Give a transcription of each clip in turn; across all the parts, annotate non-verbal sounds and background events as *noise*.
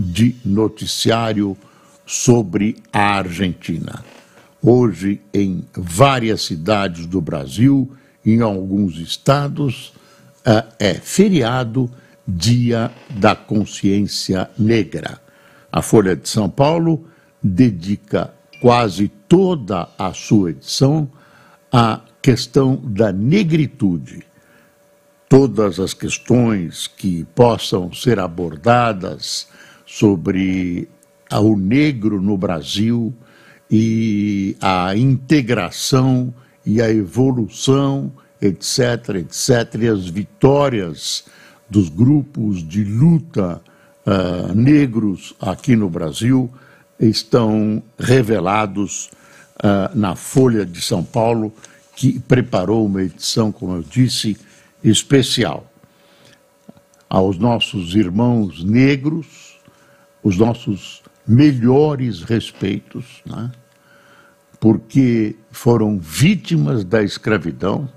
de noticiário sobre a Argentina. Hoje, em várias cidades do Brasil, em alguns estados, eh, é feriado Dia da Consciência Negra. A Folha de São Paulo dedica quase toda a sua edição à questão da negritude. Todas as questões que possam ser abordadas sobre o negro no Brasil e a integração e a evolução, etc., etc., e as vitórias dos grupos de luta uh, negros aqui no Brasil estão revelados uh, na Folha de São Paulo, que preparou uma edição, como eu disse, especial. Aos nossos irmãos negros, os nossos melhores respeitos, né? porque foram vítimas da escravidão,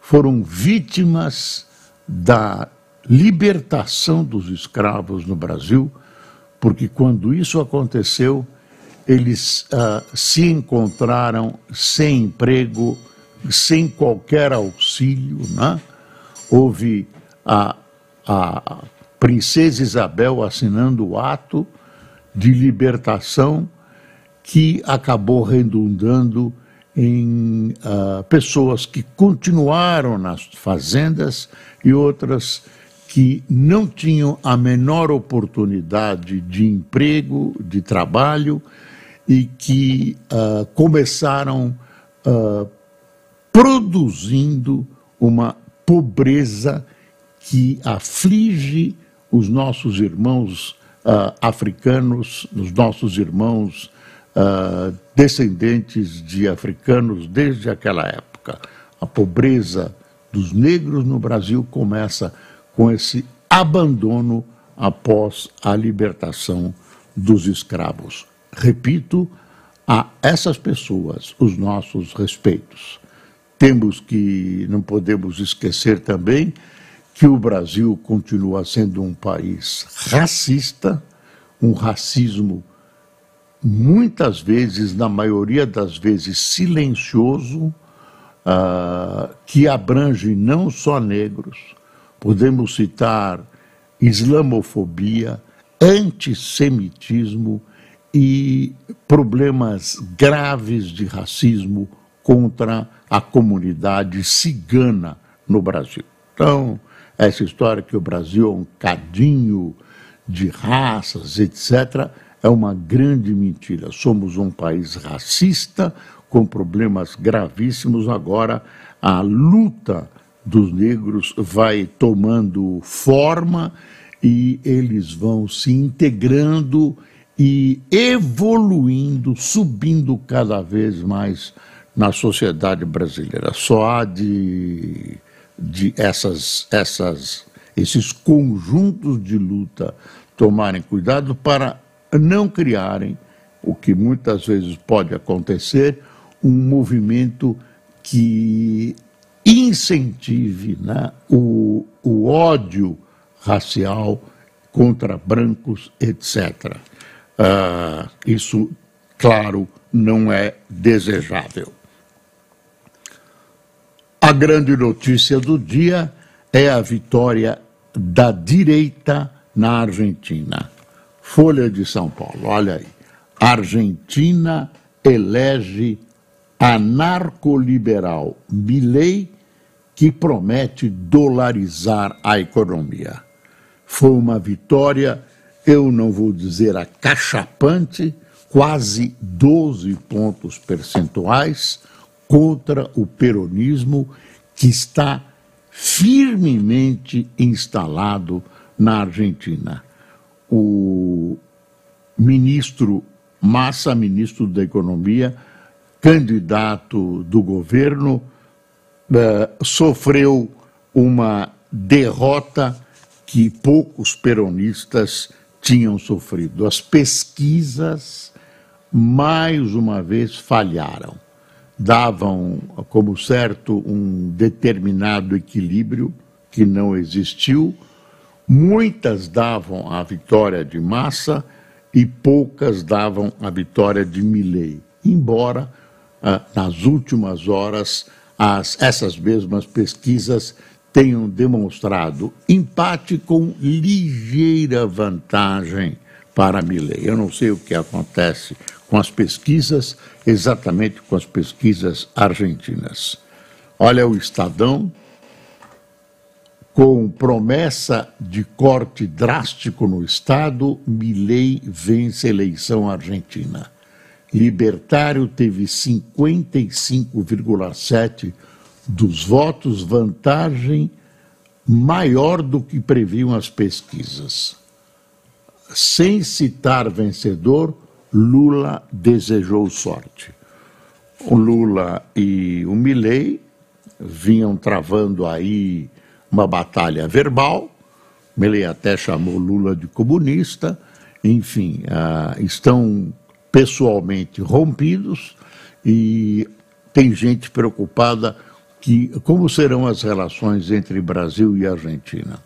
foram vítimas da libertação dos escravos no Brasil, porque quando isso aconteceu, eles uh, se encontraram sem emprego, sem qualquer auxílio. Né? Houve a, a princesa Isabel assinando o ato de libertação que acabou redundando em uh, pessoas que continuaram nas fazendas e outras que não tinham a menor oportunidade de emprego, de trabalho e que uh, começaram uh, produzindo uma pobreza que aflige os nossos irmãos uh, africanos, os nossos irmãos descendentes de africanos desde aquela época. A pobreza dos negros no Brasil começa com esse abandono após a libertação dos escravos. Repito, a essas pessoas os nossos respeitos. Temos que, não podemos esquecer também que o Brasil continua sendo um país racista, um racismo muitas vezes, na maioria das vezes, silencioso, uh, que abrange não só negros, Podemos citar islamofobia, antissemitismo e problemas graves de racismo contra a comunidade cigana no Brasil. Então, essa história que o Brasil é um cadinho de raças, etc., é uma grande mentira. Somos um país racista, com problemas gravíssimos. Agora, a luta dos negros vai tomando forma e eles vão se integrando e evoluindo, subindo cada vez mais na sociedade brasileira. Só há de, de essas, essas, esses conjuntos de luta tomarem cuidado para não criarem o que muitas vezes pode acontecer, um movimento que incentive né, o, o ódio racial contra brancos, etc. Uh, ah, isso, claro, não é desejável. A grande notícia do dia é a vitória da direita na Argentina. Folha de São Paulo, olha aí. Argentina elege anarcoliberal Milley que promete dolarizar a economia. Foi uma vitória, eu não vou dizer acachapante, quase 12 pontos percentuais contra o peronismo que está firmemente instalado na Argentina. o ministro Massa, ministro da Economia, candidato do governo, uh, sofreu uma derrota que poucos peronistas tinham sofrido. As pesquisas, mais uma vez, falharam. Davam como certo um determinado equilíbrio que não existiu. Muitas davam a vitória de Massa e poucas davam a vitória de Milley. Embora, ah, nas últimas horas, as, essas mesmas pesquisas tenham demonstrado empate com ligeira vantagem para Milley. Eu não sei o que acontece com as pesquisas, exatamente com as pesquisas argentinas. Olha o Estadão, com promessa de corte drástico no Estado, Milley vence a eleição argentina. Libertário teve 55,7% dos votos, vantagem maior do que previam as pesquisas. Sem citar vencedor, Lula desejou sorte. O Lula e o Milley vinham travando aí uma batalha verbal. Milley até chamou Lula de comunista. Enfim, uh, estão pessoalmente rompidos e tem gente preocupada que como serão as relações entre Brasil e Argentina.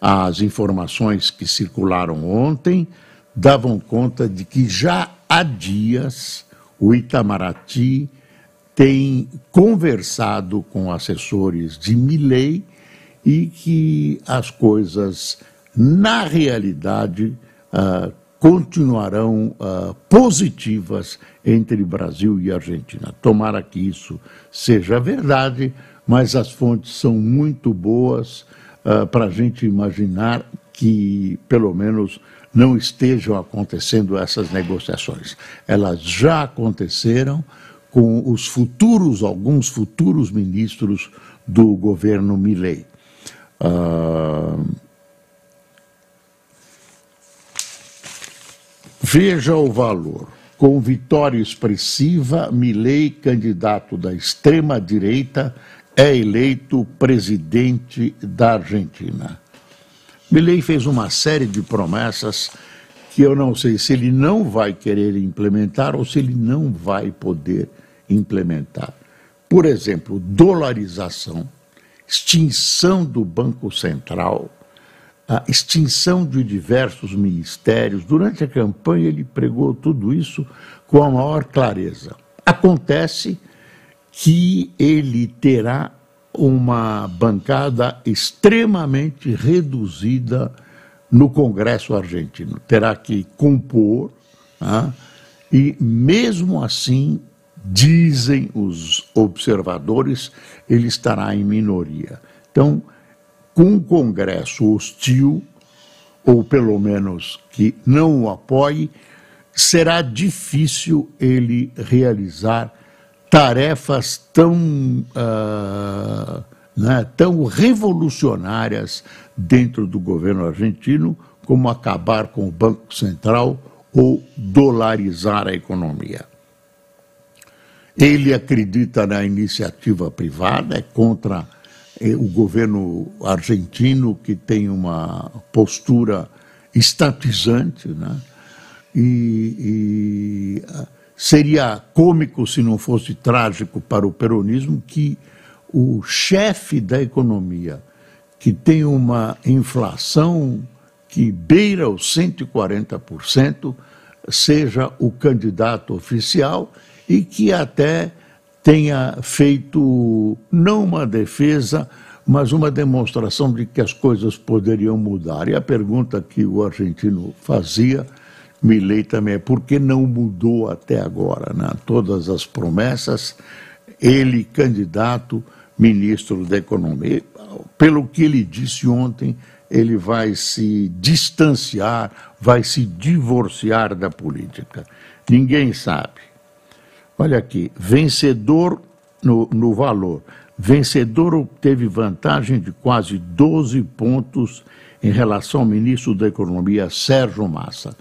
As informações que circularam ontem davam conta de que já há dias o Itamaraty tem conversado com assessores de Milley e que as coisas, na realidade, uh, continuarão uh, positivas entre Brasil e Argentina. Tomara que isso seja verdade, mas as fontes são muito boas uh, para a gente imaginar que, pelo menos, não estejam acontecendo essas negociações. Elas já aconteceram com os futuros, alguns futuros ministros do governo Milley. Uh, Veja o valor. Com vitória expressiva, Milei, candidato da extrema-direita, é eleito presidente da Argentina. Milei fez uma série de promessas que eu não sei se ele não vai querer implementar ou se ele não vai poder implementar. Por exemplo, dolarização, extinção do Banco Central, a extinção de diversos ministérios. Durante a campanha, ele pregou tudo isso com a maior clareza. Acontece que ele terá uma bancada extremamente reduzida no Congresso argentino. Terá que compor, né? e mesmo assim, dizem os observadores, ele estará em minoria. Então, com um Congresso hostil, ou pelo menos que não o apoie, será difícil ele realizar tarefas tão, uh, né, tão revolucionárias dentro do governo argentino como acabar com o Banco Central ou dolarizar a economia. Ele acredita na iniciativa privada, é contra o governo argentino, que tem uma postura estatizante, né? e, e seria cômico se não fosse trágico para o peronismo que o chefe da economia, que tem uma inflação que beira os 140%, seja o candidato oficial e que até tenha feito não uma defesa, mas uma demonstração de que as coisas poderiam mudar. E a pergunta que o argentino fazia, Milley também, é por que não mudou até agora? Né? Todas as promessas, ele candidato, ministro da Economia. Pelo que ele disse ontem, ele vai se distanciar, vai se divorciar da política. Ninguém sabe. Olha aqui, vencedor no, no valor. Vencedor obteve vantagem de quase 12 pontos em relação ao ministro da Economia, Sérgio Massa.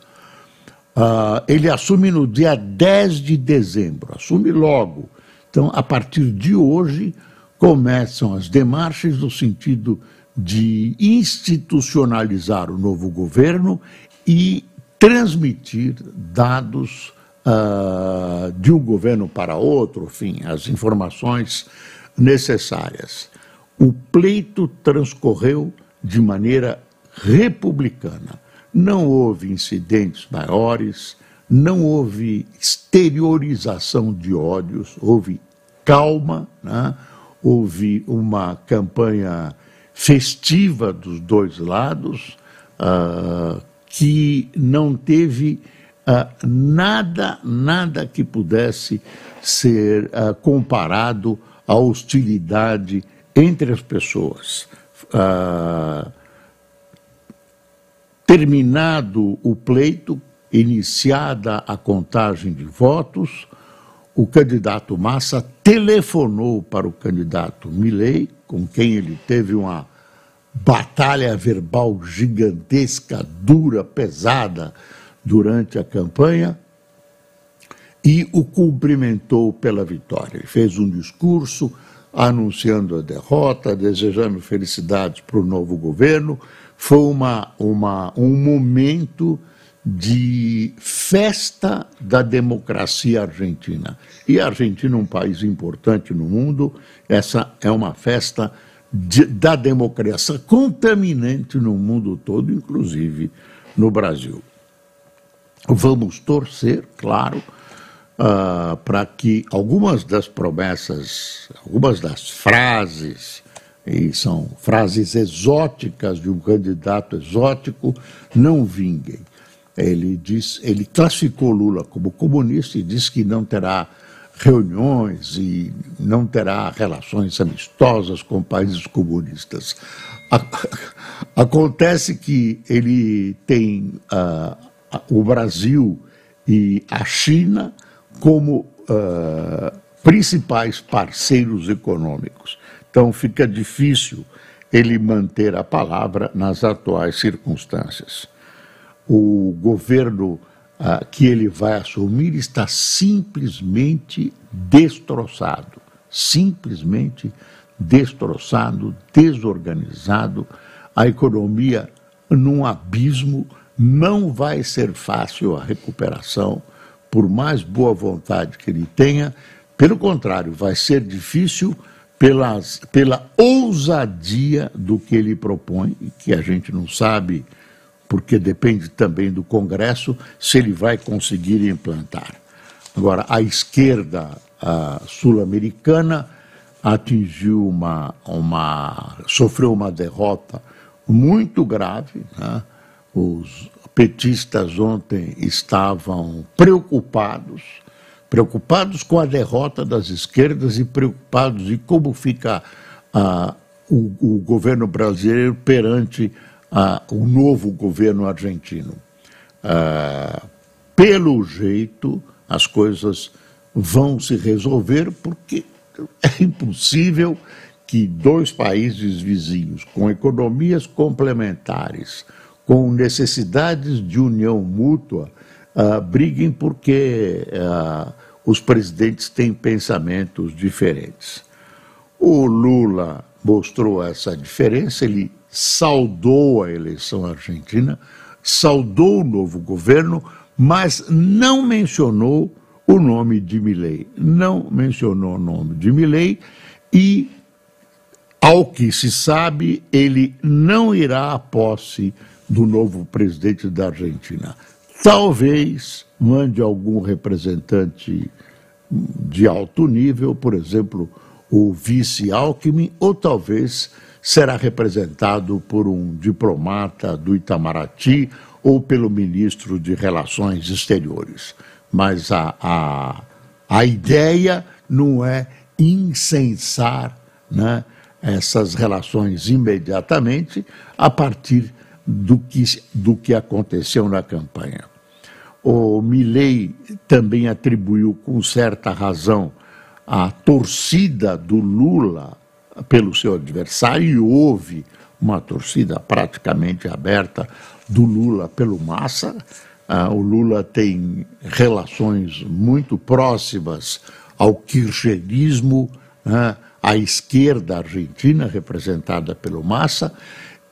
Uh, ele assume no dia 10 de dezembro, assume logo. Então, a partir de hoje, começam as demarches no sentido de institucionalizar o novo governo e transmitir dados uh, de um governo para outro, enfim, as informações necessárias. O pleito transcorreu de maneira republicana. Não houve incidentes maiores, não houve exteriorização de ódios, houve calma, né? houve uma campanha festiva dos dois lados, uh, que não teve uh, nada, nada que pudesse ser uh, comparado à hostilidade entre as pessoas. Uh, terminado o pleito, iniciada a contagem de votos, o candidato Massa telefonou para o candidato Milley, com quem ele teve uma batalha verbal gigantesca, dura, pesada durante a campanha, e o cumprimentou pela vitória. Ele fez um discurso anunciando a derrota, desejando felicidades para o novo governo. Foi uma, uma, um momento de festa da democracia argentina. E a Argentina é um país importante no mundo, essa é uma festa de, da democracia contaminante no mundo todo, inclusive no Brasil. Vamos torcer, claro, uh, para que algumas das promessas, algumas das frases, e são frases exóticas de um candidato exótico, não vinguem. Ele diz, ele classificou Lula como comunista e disse que não terá reuniões e não terá relações amistosas com países comunistas. *laughs* Acontece que ele tem uh, o Brasil e a China como uh, principais parceiros econômicos. Então fica difícil ele manter a palavra nas atuais circunstâncias. O governo ah, que ele vai assumir está simplesmente destroçado simplesmente destroçado, desorganizado, a economia num abismo, não vai ser fácil a recuperação, por mais boa vontade que ele tenha, pelo contrário, vai ser difícil pelas, pela ousadia do que ele propõe, que a gente não sabe porque depende também do Congresso se ele vai conseguir implantar. Agora, a esquerda sul-americana atingiu uma, uma. sofreu uma derrota muito grave. Né? Os petistas ontem estavam preocupados, preocupados com a derrota das esquerdas e preocupados em como fica o, o governo brasileiro perante a, o novo governo argentino. Ah, pelo jeito, as coisas vão se resolver porque é impossível que dois países vizinhos, com economias complementares, com necessidades de união mútua, uh, briguem porque uh, os presidentes têm pensamentos diferentes. O Lula mostrou essa diferença, ele saudou a eleição argentina, saudou o novo governo, mas não mencionou o nome de Milley. Não mencionou o nome de Milley e, ao que se sabe, ele não irá à posse do novo presidente da Argentina. Talvez mande algum representante de alto nível, por exemplo, o vice Alckmin, ou talvez será representado por um diplomata do Itamaraty ou pelo ministro de Relações Exteriores. Mas a, a, a ideia não é incensar né, essas relações imediatamente a partir do que, do que aconteceu na campanha. O Milley também atribuiu com certa razão a torcida do Lula pelo seu adversário e houve uma torcida praticamente aberta do Lula pelo Massa. Ah, o Lula tem relações muito próximas ao kirchnerismo, né, à esquerda argentina, representada pelo Massa,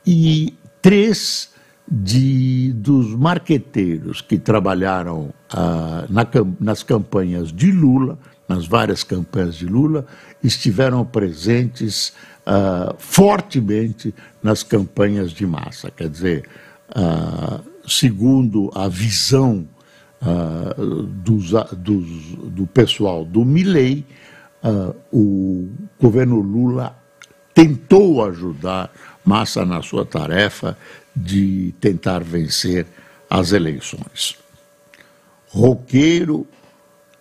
e três de, dos marqueteiros que trabalharam ah, na, nas campanhas de Lula, nas várias campanhas de Lula, estiveram presentes ah, fortemente nas campanhas de massa. Quer dizer, ah, segundo a visão ah, dos, dos, do pessoal do Milley, ah, o governo Lula tentou ajudar Massa na sua tarefa de tentar vencer as eleições. Roqueiro,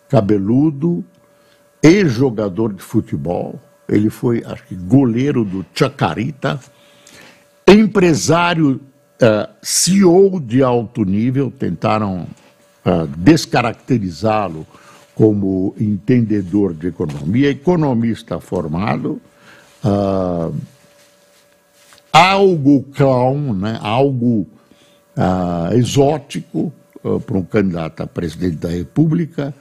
cabeludo, ex-jogador de futebol, ele foi, acho que, goleiro do Chacarita, empresário, uh, CEO de alto nível, tentaram uh, descaracterizá-lo como entendedor de economia, economista formado, uh, algo clown, né, algo uh, exótico uh, para um candidato a presidente da República.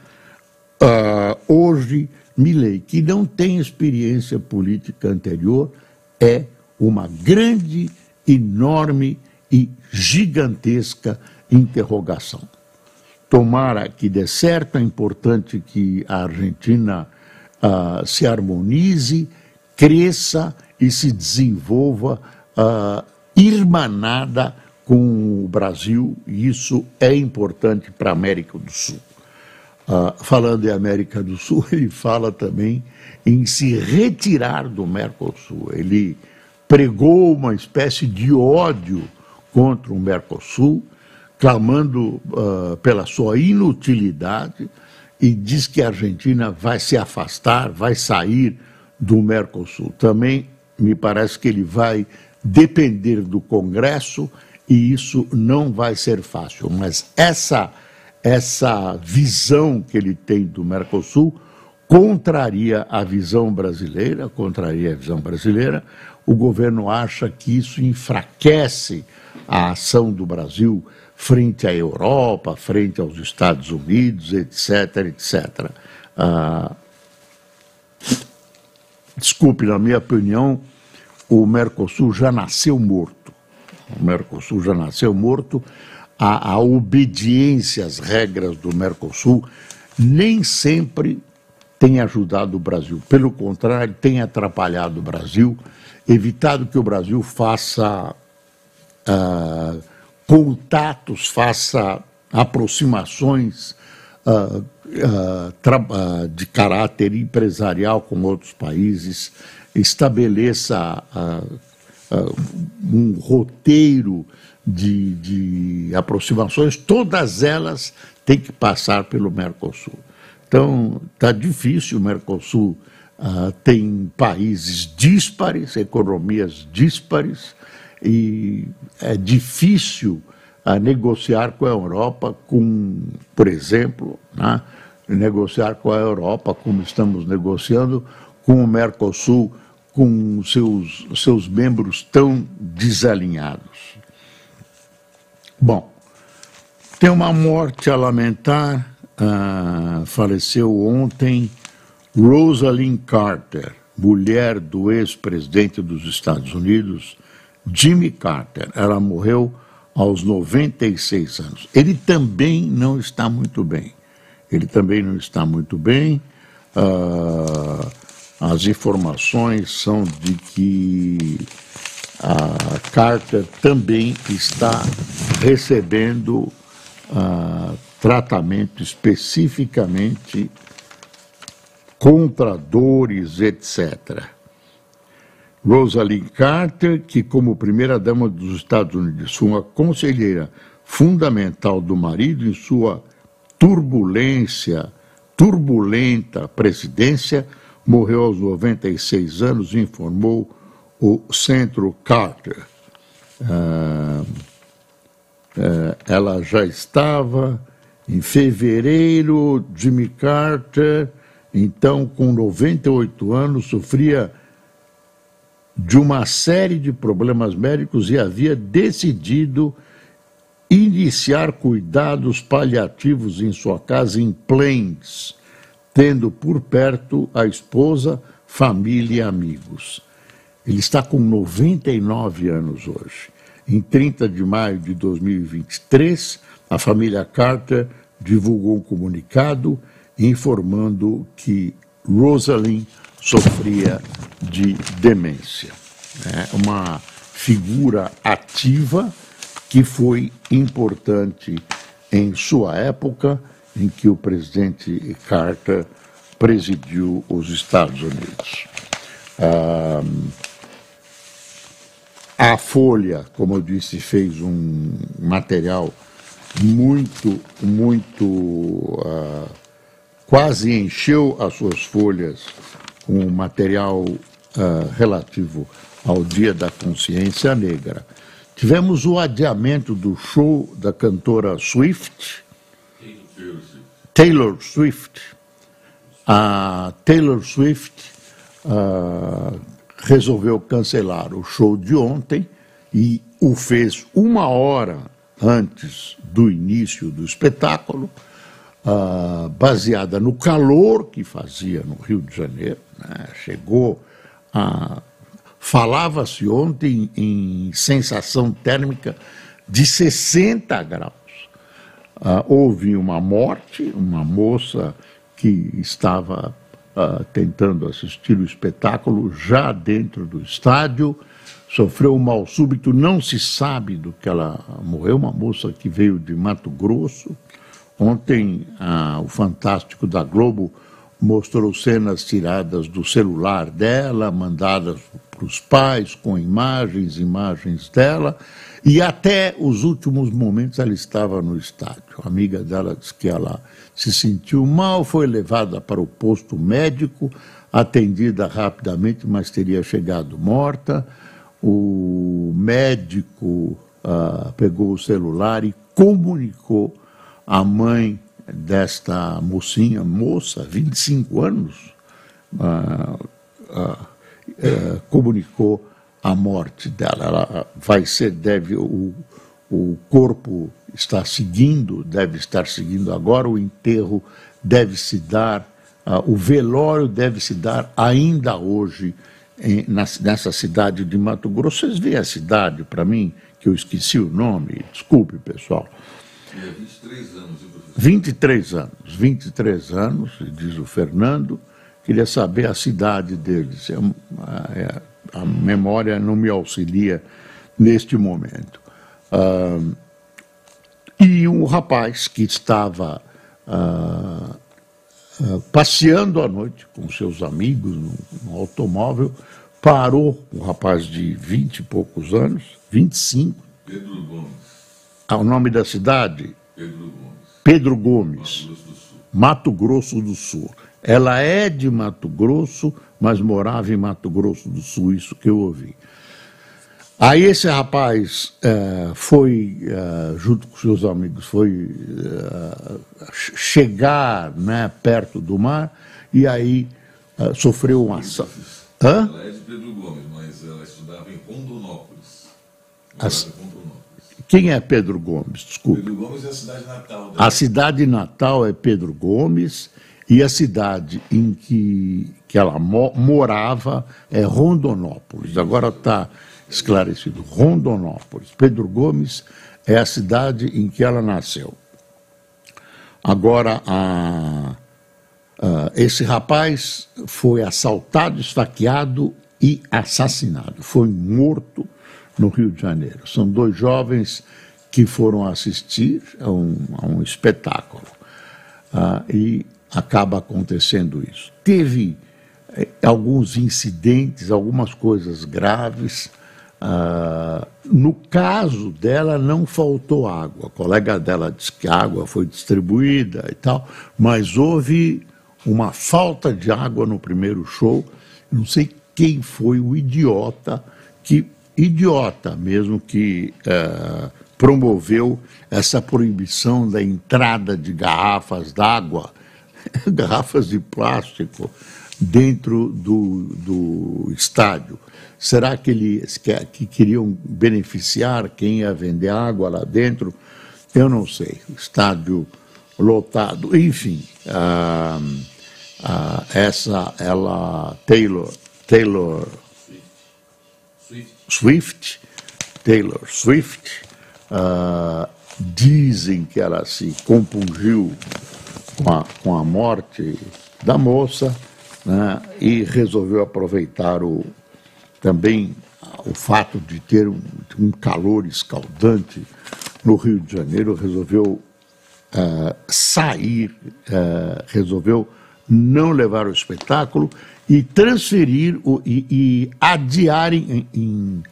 hoje, Milley, que não tem experiência política anterior, é uma grande, enorme e gigantesca interrogação. Tomara que dê certo, é importante que a Argentina se harmonize, cresça e se desenvolva uh, irmanada com o Brasil, e isso é importante para a América do Sul. Uh, falando em América do Sul, *laughs* ele fala também em se retirar do Mercosul. Ele pregou uma espécie de ódio contra o Mercosul, clamando uh, pela sua inutilidade, e diz que a Argentina vai se afastar, vai sair do Mercosul. Também me parece que ele vai depender do Congresso e isso não vai ser fácil. Mas essa, essa visão que ele tem do Mercosul contraria a visão brasileira, contraria a visão brasileira. O governo acha que isso enfraquece a ação do Brasil frente à Europa, frente aos Estados Unidos, etc, etc. Ah, desculpe, na minha opinião, o Mercosul já nasceu morto. O Mercosul já nasceu morto. A, a obediência às regras do Mercosul nem sempre tem ajudado o Brasil. Pelo contrário, tem atrapalhado o Brasil, evitado que o Brasil faça uh, contatos, faça aproximações uh, uh, de caráter empresarial com outros países, estabeleça uh, uh, um roteiro de, de aproximações, todas elas têm que passar pelo Mercosul. Então, está difícil, o Mercosul uh, tem países díspares, economias díspares, e é difícil uh, negociar com a Europa, com, por exemplo, né, negociar com a Europa, como estamos negociando, com o Mercosul, com seus, seus membros tão desalinhados. Bom, tem uma morte a lamentar. Uh, faleceu ontem Rosalind Carter, mulher do ex-presidente dos Estados Unidos, Jimmy Carter. Ela morreu aos 96 anos. Ele também não está muito bem. Ele também não está muito bem. Uh, as informações são de que a Carter também está recebendo uh, tratamento especificamente contra dores, etc. Rosalind Carter, que como primeira-dama dos Estados Unidos foi uma conselheira fundamental do marido em sua turbulência, turbulenta presidência, morreu aos 96 anos, informou o Centro Carter. Ah, ah, ela já estava em fevereiro, Jimmy Carter, então com 98 anos, sofria de uma série de problemas médicos e havia decidido iniciar cuidados paliativos em sua casa em Plains, tendo por perto a esposa, família e amigos. Ele está com 99 anos hoje. Em 30 de maio de 2023, a família Carter divulgou um comunicado informando que Rosalind sofria de demência. É uma figura ativa que foi importante em sua época em que o presidente Carter presidiu os Estados Unidos. Ah, a Folha, como eu disse, fez um material muito, muito. Uh, quase encheu as suas folhas com material uh, relativo ao Dia da Consciência Negra. Tivemos o adiamento do show da cantora Swift, Taylor Swift. A Taylor Swift uh, resolveu cancelar o show de ontem e o fez uma hora antes do início do espetáculo, uh, baseada no calor que fazia no Rio de Janeiro. Né? Chegou a. Falava-se ontem em sensação térmica de 60 graus. Uh, houve uma morte, uma moça que estava uh, tentando assistir o espetáculo já dentro do estádio, sofreu um mal súbito, não se sabe do que ela morreu, uma moça que veio de Mato Grosso. Ontem, uh, o Fantástico da Globo mostrou cenas tiradas do celular dela, mandadas para os pais, com imagens, imagens dela, e até os últimos momentos ela estava no estádio. A amiga dela disse que ela se sentiu mal, foi levada para o posto médico, atendida rapidamente, mas teria chegado morta. O médico uh, pegou o celular e comunicou à mãe desta mocinha, moça, 25 anos, uh, uh, comunicou a morte dela. Ela vai ser, deve, o, o corpo está seguindo, deve estar seguindo agora, o enterro deve se dar, uh, o velório deve se dar ainda hoje em, na, nessa cidade de Mato Grosso. Vocês veem a cidade, para mim, que eu esqueci o nome, desculpe, pessoal. É 23 anos, 23 anos, 23 anos, diz o Fernando. Queria saber a cidade deles. É, é, a memória não me auxilia neste momento. Uh, e um rapaz que estava uh, uh, passeando à noite com seus amigos no, automóvel parou, um rapaz de vinte e poucos anos, 25. Pedro Gomes. Ah, o nome da cidade? Pedro Gomes. Pedro Gomes. Mato Grosso do Sul. Ela é de Mato Grosso, mas morava em Mato Grosso do Sul, isso que eu ouvi. Aí esse rapaz é, foi, é, junto com seus amigos, foi é, chegar né, perto do mar e aí sofreu um assalto. Hã? Ela é de Pedro Gomes, mas ela estudava em Rondonópolis. As... Quem é Pedro Gomes? Desculpa. Pedro Gomes é a cidade natal. Dela. A cidade natal é Pedro Gomes e a cidade em que, que ela mo morava é Rondonópolis. Agora está esclarecido. Rondonópolis. Pedro Gomes é a cidade em que ela nasceu. Agora, a, a, esse rapaz foi assaltado, esfaqueado e assassinado. Foi morto no Rio de Janeiro. São dois jovens que foram assistir a um, a um espetáculo. Ah, e acaba acontecendo isso. Teve alguns incidentes, algumas coisas graves. Ah, no caso dela, não faltou água. A colega dela disse que a água foi distribuída e tal, mas houve uma falta de água no primeiro show. Não sei quem foi o idiota que idiota mesmo que eh, promoveu essa proibição da entrada de garrafas d'água, *laughs* garrafas de plástico dentro do, do estádio. Será que eles que, que queriam beneficiar quem ia vender água lá dentro? Eu não sei. Estádio lotado, enfim. Ah, ah, essa, ela, Taylor, Taylor Swift, Swift Taylor Swift, ah, dizem que ela se compungiu com a, com a morte da moça né, e resolveu aproveitar o, também o fato de ter um, um calor escaldante no Rio de Janeiro, resolveu uh, sair, uh, resolveu não levar o espetáculo e transferir o, e, e adiar em, em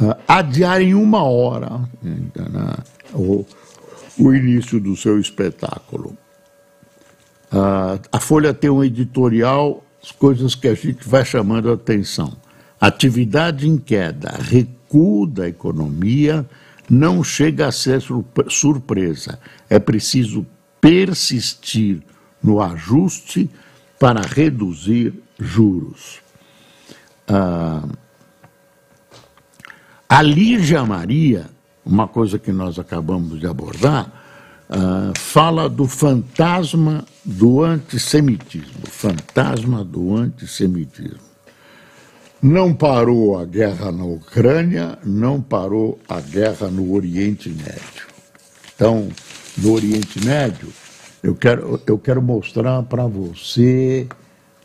uh, adiar em uma hora né, o, o início do seu espetáculo. Uh, a Folha tem um editorial, as coisas que a gente vai chamando a atenção. Atividade em queda, recuo da economia, não chega a ser surpresa. É preciso persistir no ajuste para reduzir juros. Ah, a Lígia Maria, uma coisa que nós acabamos de abordar, ah, fala do fantasma do antissemitismo. Fantasma do antissemitismo. Não parou a guerra na Ucrânia, não parou a guerra no Oriente Médio. Então, no Oriente Médio, eu quero, eu quero mostrar para você.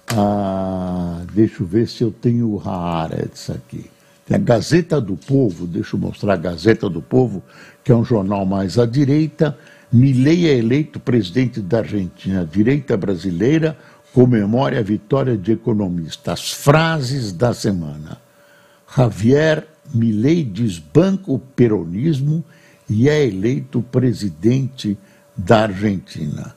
Ah, deixa eu ver se eu tenho o Haaretz aqui. Tem a Gazeta do Povo, deixa eu mostrar a Gazeta do Povo, que é um jornal mais à direita. Milei é eleito presidente da Argentina, direita brasileira comemore a vitória de economistas. Frases da semana. Javier Milei desbanca o peronismo e é eleito presidente da Argentina.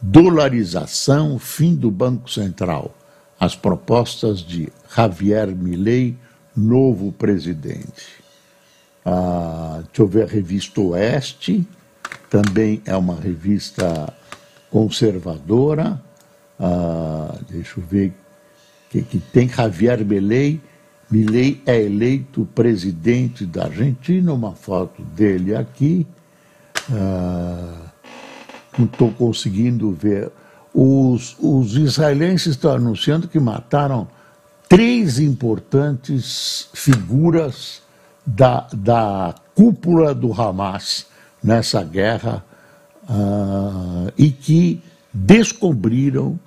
Dolarização, fim do Banco Central. As propostas de Javier Milei, novo presidente. Ah, deixa eu ver a revista Oeste, também é uma revista conservadora. Ah, deixa eu ver que, que tem Javier Milei. Milei é eleito presidente da Argentina, uma foto dele aqui. Ah, não estou conseguindo ver. Os, os israelenses estão anunciando que mataram três importantes figuras da, da cúpula do Hamas nessa guerra uh, e que descobriram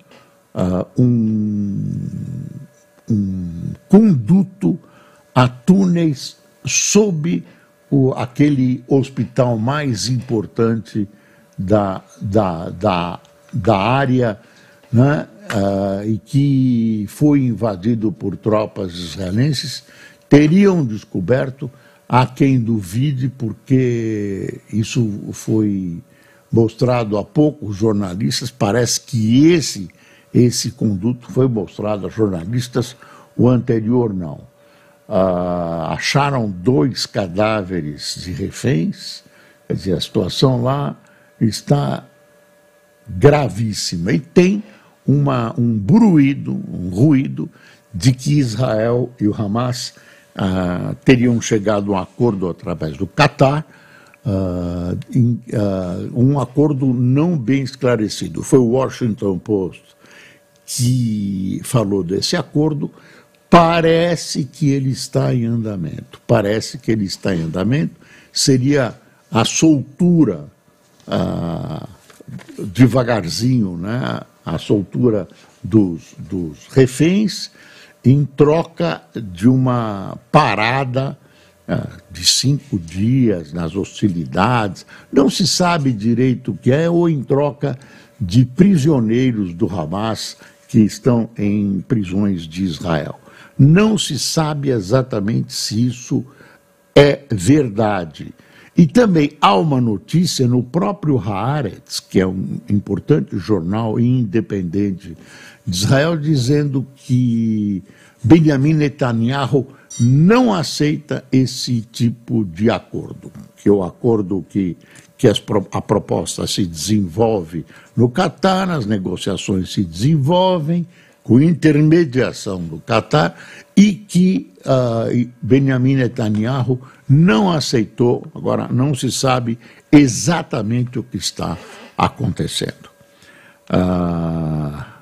uh, um, um, conduto a túneis sob o, aquele hospital mais importante da, da, da, da área né, uh, e que foi invadido por tropas israelenses, teriam descoberto, há quem duvide, porque isso foi mostrado há pouco jornalistas, parece que esse esse conduto foi mostrado a jornalistas, o anterior não. Ah, acharam dois cadáveres de reféns, quer dizer, a situação lá está gravíssima. E tem uma, um bruído, um ruído, de que Israel e o Hamas ah, teriam chegado a um acordo através do Catar, ah, em, ah, um acordo não bem esclarecido. Foi o Washington Post que falou desse acordo, parece que ele está em andamento. Parece que ele está em andamento. Seria a soltura, devagarzinho, né? a soltura dos, dos reféns, em troca de uma parada ah, de cinco dias nas hostilidades. Não se sabe direito o que é, ou em troca de prisioneiros do Hamas que estão em prisões de Israel. Não se sabe exatamente se isso é verdade. E também há uma notícia no próprio Haaretz, que é um importante jornal independente de Israel, dizendo que Benjamin Netanyahu não aceita esse tipo de acordo, que é o acordo que que as, a proposta se desenvolve no Catar, as negociações se desenvolvem, com intermediação do Catar, e que uh, Benjamin Netanyahu não aceitou, agora não se sabe exatamente o que está acontecendo. Uh,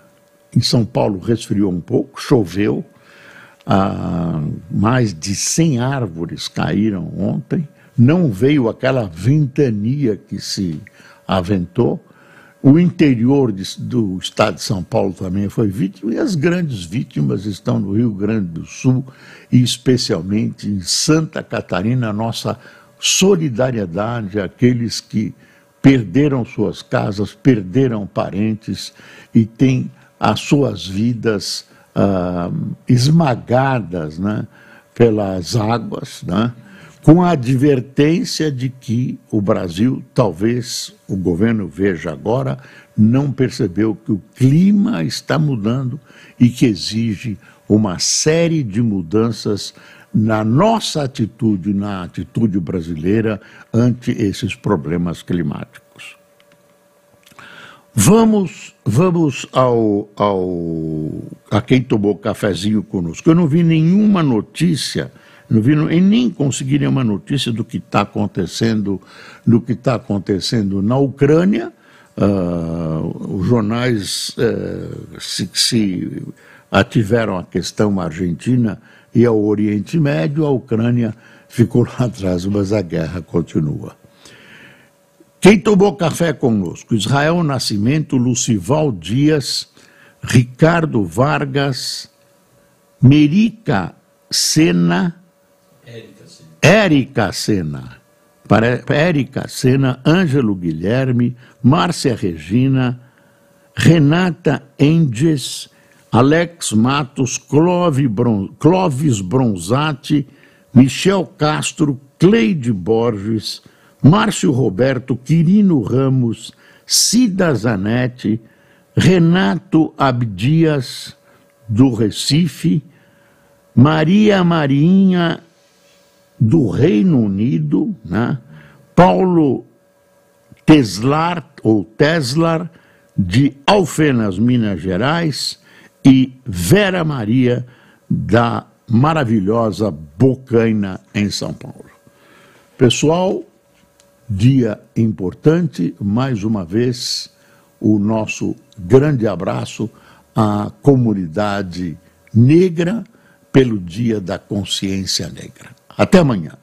em São Paulo resfriou um pouco, choveu, uh, mais de 100 árvores caíram ontem, não veio aquela ventania que se aventou, o interior de, do estado de São Paulo também foi vítima, e as grandes vítimas estão no Rio Grande do Sul e especialmente em Santa Catarina. Nossa solidariedade àqueles que perderam suas casas, perderam parentes e têm as suas vidas ah, esmagadas né, pelas águas. Né? com a advertência de que o Brasil, talvez o governo veja agora, não percebeu que o clima está mudando e que exige uma série de mudanças na nossa atitude, na atitude brasileira ante esses problemas climáticos. Vamos, vamos ao, ao a quem tomou cafezinho conosco. Eu não vi nenhuma notícia não viram e nem conseguiram uma notícia do que está acontecendo, do que está acontecendo na Ucrânia. Uh, os jornais uh, se, se ativeram a questão argentina e ao Oriente Médio, a Ucrânia ficou lá *laughs* atrás, mas a guerra continua. Quem tomou café conosco? Israel Nascimento, Lucival Dias, Ricardo Vargas, Merica Sena, Érica Sena. Érica Sena, Ângelo Guilherme, Márcia Regina, Renata Enges, Alex Matos, Clóvis Bronzati, Michel Castro, Cleide Borges, Márcio Roberto, Quirino Ramos, Cida Zanetti, Renato Abdias, do Recife, Maria Marinha do Reino Unido, né? Paulo Teslar, ou Teslar, de Alfenas, Minas Gerais, e Vera Maria, da maravilhosa Bocaina, em São Paulo. Pessoal, dia importante, mais uma vez, o nosso grande abraço à comunidade negra pelo Dia da Consciência Negra. Até amanhã.